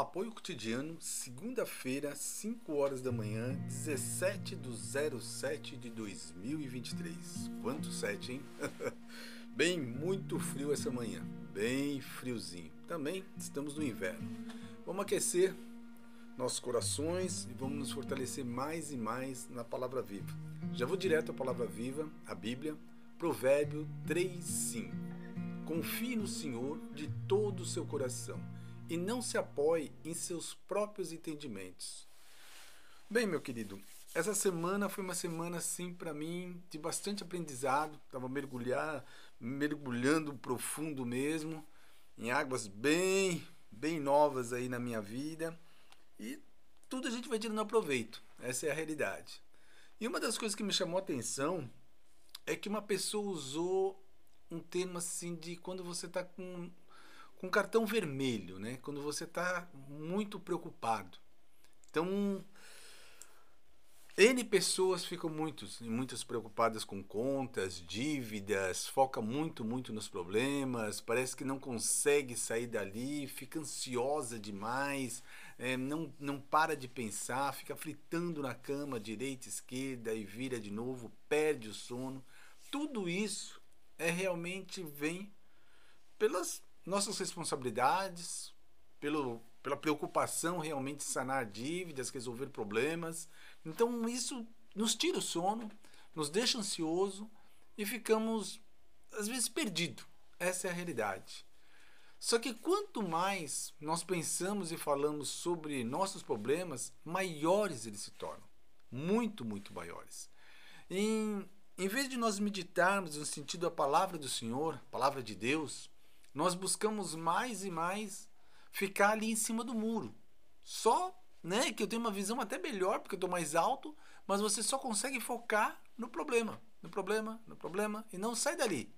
Apoio cotidiano, segunda-feira, 5 horas da manhã, 17 de 07 de 2023. Quanto 7, hein? bem, muito frio essa manhã, bem friozinho. Também estamos no inverno. Vamos aquecer nossos corações e vamos nos fortalecer mais e mais na palavra viva. Já vou direto à palavra viva, a Bíblia, Provérbio 3:5. Confie no Senhor de todo o seu coração e não se apoie em seus próprios entendimentos. Bem, meu querido, essa semana foi uma semana assim para mim de bastante aprendizado. Tava mergulhar, mergulhando profundo mesmo, em águas bem, bem novas aí na minha vida. E tudo a gente vai tirando proveito. Essa é a realidade. E uma das coisas que me chamou a atenção é que uma pessoa usou um termo assim de quando você está com com cartão vermelho, né? Quando você está muito preocupado. Então, N pessoas ficam muitos, muitas preocupadas com contas, dívidas, foca muito, muito nos problemas, parece que não consegue sair dali, fica ansiosa demais, é, não, não para de pensar, fica fritando na cama, direita, esquerda, e vira de novo, perde o sono. Tudo isso é realmente vem pelas nossas responsabilidades, pelo, pela preocupação realmente de sanar dívidas, resolver problemas. Então isso nos tira o sono, nos deixa ansioso e ficamos às vezes perdidos. Essa é a realidade. Só que quanto mais nós pensamos e falamos sobre nossos problemas, maiores eles se tornam. Muito, muito maiores. Em, em vez de nós meditarmos no sentido da palavra do Senhor, palavra de Deus, nós buscamos mais e mais ficar ali em cima do muro. Só, né, que eu tenho uma visão até melhor porque eu estou mais alto, mas você só consegue focar no problema, no problema, no problema e não sai dali.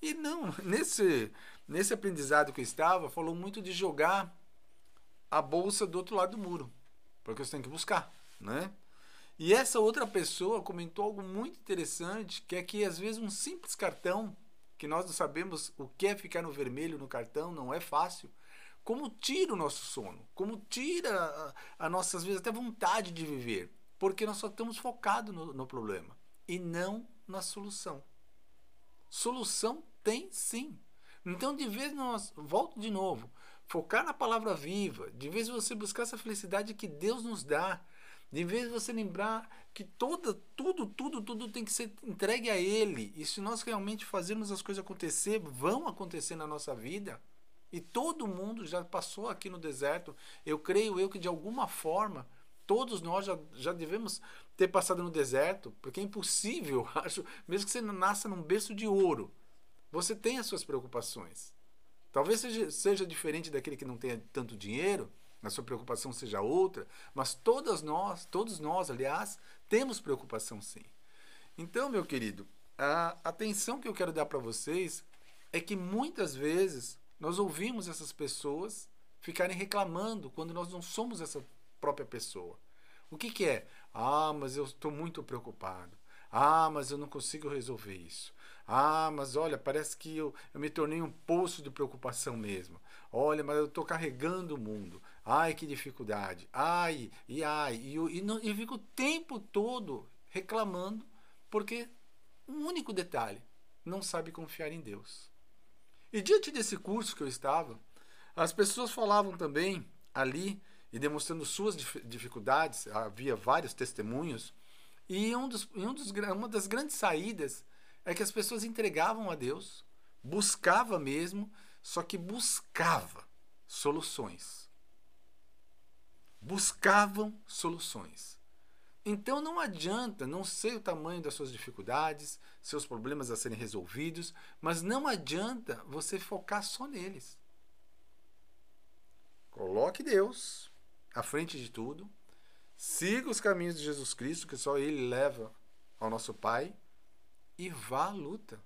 E não, nesse nesse aprendizado que eu estava, falou muito de jogar a bolsa do outro lado do muro, porque você tem que buscar, né? E essa outra pessoa comentou algo muito interessante, que é que às vezes um simples cartão que nós não sabemos o que é ficar no vermelho no cartão, não é fácil. Como tira o nosso sono, como tira a, a nossa, às vezes, até vontade de viver, porque nós só estamos focados no, no problema e não na solução. Solução tem sim. Então, de vez nós, volto de novo, focar na palavra viva, de vez você buscar essa felicidade que Deus nos dá, de vez você lembrar que toda, tudo, tudo, tudo tem que ser entregue a Ele. E se nós realmente fazermos as coisas acontecer, vão acontecer na nossa vida. E todo mundo já passou aqui no deserto. Eu creio eu que de alguma forma todos nós já, já devemos ter passado no deserto, porque é impossível, acho, mesmo que você nasça num berço de ouro, você tem as suas preocupações. Talvez seja, seja diferente daquele que não tenha tanto dinheiro, a sua preocupação seja outra, mas todas nós, todos nós, aliás, temos preocupação sim. Então, meu querido, a atenção que eu quero dar para vocês é que muitas vezes nós ouvimos essas pessoas ficarem reclamando quando nós não somos essa própria pessoa. O que, que é? Ah, mas eu estou muito preocupado. Ah, mas eu não consigo resolver isso. Ah, mas olha, parece que eu, eu me tornei um poço de preocupação mesmo. Olha, mas eu estou carregando o mundo. Ai, que dificuldade. Ai, e ai. E, e, não, fico o tempo todo reclamando porque um único detalhe: não sabe confiar em Deus. E diante desse curso que eu estava, as pessoas falavam também ali e demonstrando suas dificuldades, havia vários testemunhos, e um dos, um dos, uma das grandes saídas é que as pessoas entregavam a Deus, buscava mesmo, só que buscava soluções buscavam soluções. Então não adianta, não sei o tamanho das suas dificuldades, seus problemas a serem resolvidos, mas não adianta você focar só neles. Coloque Deus à frente de tudo, siga os caminhos de Jesus Cristo, que só Ele leva ao nosso Pai, e vá à luta.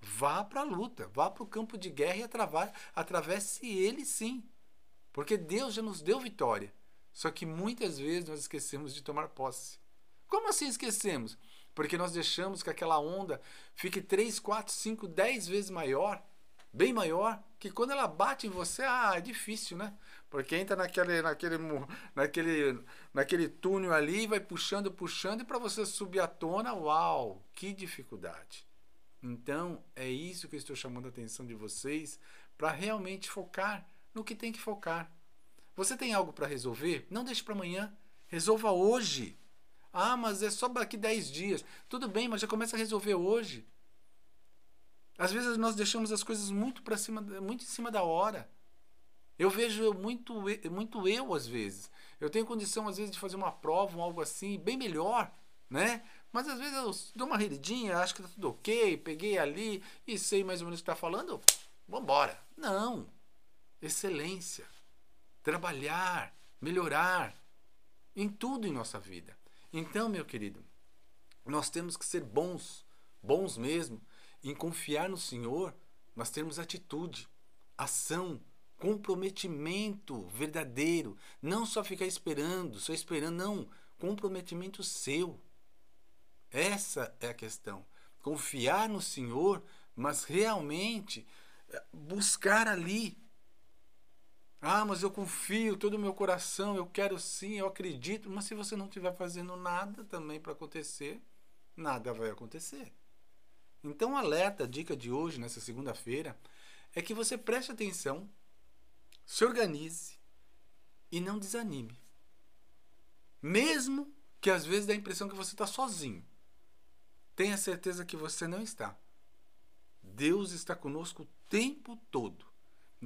Vá para a luta, vá para o campo de guerra e atravesse ele sim. Porque Deus já nos deu vitória. Só que muitas vezes nós esquecemos de tomar posse. Como assim esquecemos? Porque nós deixamos que aquela onda fique 3, 4, 5, 10 vezes maior bem maior, que quando ela bate em você, ah, é difícil, né? Porque entra naquele, naquele, naquele, naquele túnel ali, vai puxando, puxando, e para você subir à tona, uau, que dificuldade. Então, é isso que eu estou chamando a atenção de vocês, para realmente focar no que tem que focar. Você tem algo para resolver? Não deixe para amanhã. Resolva hoje. Ah, mas é só daqui 10 dias. Tudo bem, mas já começa a resolver hoje. Às vezes nós deixamos as coisas muito para cima, muito em cima da hora. Eu vejo muito, muito eu às vezes. Eu tenho condição às vezes de fazer uma prova ou algo assim, bem melhor, né? Mas às vezes eu dou uma redidinha, acho que tá tudo ok, peguei ali e sei mais ou menos o que está falando, vambora. Não. Excelência. Trabalhar, melhorar em tudo em nossa vida. Então, meu querido, nós temos que ser bons, bons mesmo, em confiar no Senhor, nós temos atitude, ação, comprometimento verdadeiro, não só ficar esperando, só esperando, não, comprometimento seu. Essa é a questão. Confiar no Senhor, mas realmente eh, buscar ali. Ah, mas eu confio todo o meu coração, eu quero sim, eu acredito. Mas se você não estiver fazendo nada também para acontecer, nada vai acontecer. Então, alerta, a dica de hoje, nessa segunda-feira, é que você preste atenção, se organize e não desanime. Mesmo que às vezes dê a impressão que você está sozinho. Tenha certeza que você não está. Deus está conosco o tempo todo.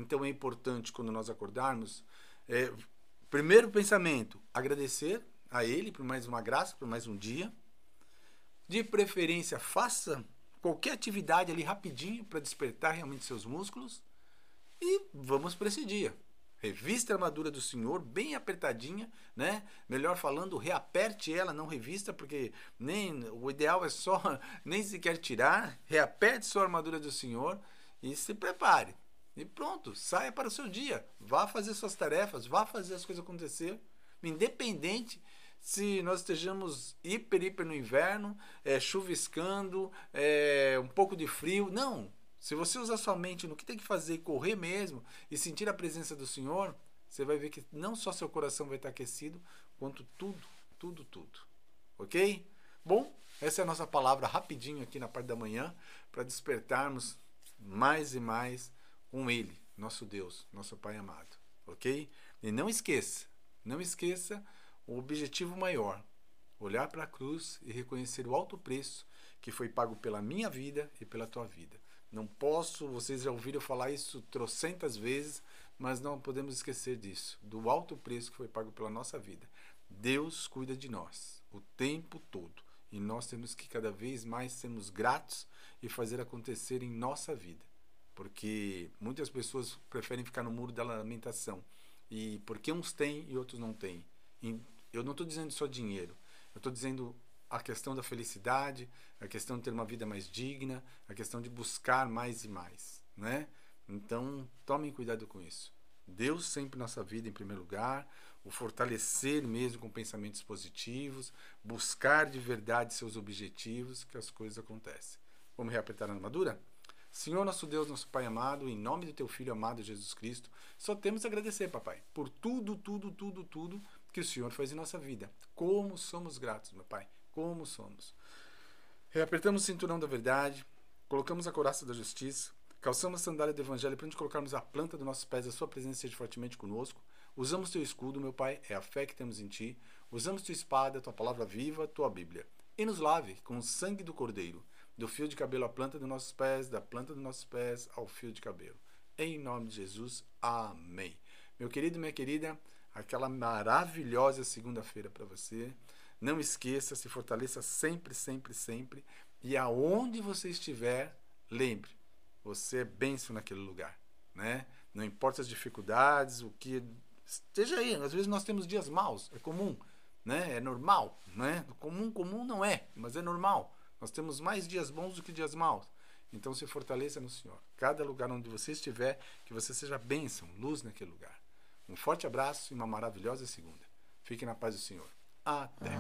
Então é importante quando nós acordarmos, é, primeiro pensamento, agradecer a Ele por mais uma graça, por mais um dia. De preferência, faça qualquer atividade ali rapidinho para despertar realmente seus músculos. E vamos para esse dia. Revista a armadura do Senhor, bem apertadinha, né? Melhor falando, reaperte ela, não revista, porque nem o ideal é só nem sequer tirar. Reaperte sua armadura do Senhor e se prepare. E pronto, saia para o seu dia. Vá fazer suas tarefas, vá fazer as coisas acontecer. Independente se nós estejamos hiper, hiper no inverno, é, chuviscando, é, um pouco de frio. Não, se você usar sua mente no que tem que fazer correr mesmo e sentir a presença do Senhor, você vai ver que não só seu coração vai estar aquecido, quanto tudo, tudo, tudo. Ok? Bom, essa é a nossa palavra rapidinho aqui na parte da manhã para despertarmos mais e mais com Ele, nosso Deus, nosso Pai amado. Ok? E não esqueça, não esqueça o objetivo maior: olhar para a cruz e reconhecer o alto preço que foi pago pela minha vida e pela tua vida. Não posso, vocês já ouviram falar isso trocentas vezes, mas não podemos esquecer disso, do alto preço que foi pago pela nossa vida. Deus cuida de nós o tempo todo e nós temos que cada vez mais sermos gratos e fazer acontecer em nossa vida, porque muitas pessoas preferem ficar no muro da lamentação e porque uns têm e outros não têm. Eu não estou dizendo só dinheiro, eu estou dizendo a questão da felicidade, a questão de ter uma vida mais digna, a questão de buscar mais e mais, né? Então, tomem cuidado com isso. Deus sempre nossa vida em primeiro lugar, o fortalecer mesmo com pensamentos positivos, buscar de verdade seus objetivos, que as coisas acontecem. Vamos reapertar a armadura? Senhor nosso Deus, nosso Pai amado, em nome do teu filho amado Jesus Cristo, só temos a agradecer, papai, por tudo, tudo, tudo, tudo que o Senhor faz em nossa vida. Como somos gratos, meu Pai como somos. Reapertamos o cinturão da verdade, colocamos a coraça da justiça, calçamos a sandália do evangelho para onde colocarmos a planta dos nossos pés, a sua presença seja fortemente conosco. Usamos teu escudo, meu Pai, é a fé que temos em ti. Usamos tua espada, tua palavra viva, tua Bíblia. E nos lave com o sangue do Cordeiro, do fio de cabelo à planta dos nossos pés, da planta dos nossos pés ao fio de cabelo. Em nome de Jesus, amém. Meu querido minha querida, aquela maravilhosa segunda-feira para você. Não esqueça, se fortaleça sempre, sempre, sempre. E aonde você estiver, lembre, você é bênção naquele lugar, né? Não importa as dificuldades, o que esteja aí. Às vezes nós temos dias maus, é comum, né? É normal, né? Comum, comum não é, mas é normal. Nós temos mais dias bons do que dias maus. Então se fortaleça no Senhor. Cada lugar onde você estiver, que você seja bênção, luz naquele lugar. Um forte abraço e uma maravilhosa segunda. Fique na paz do Senhor. Até.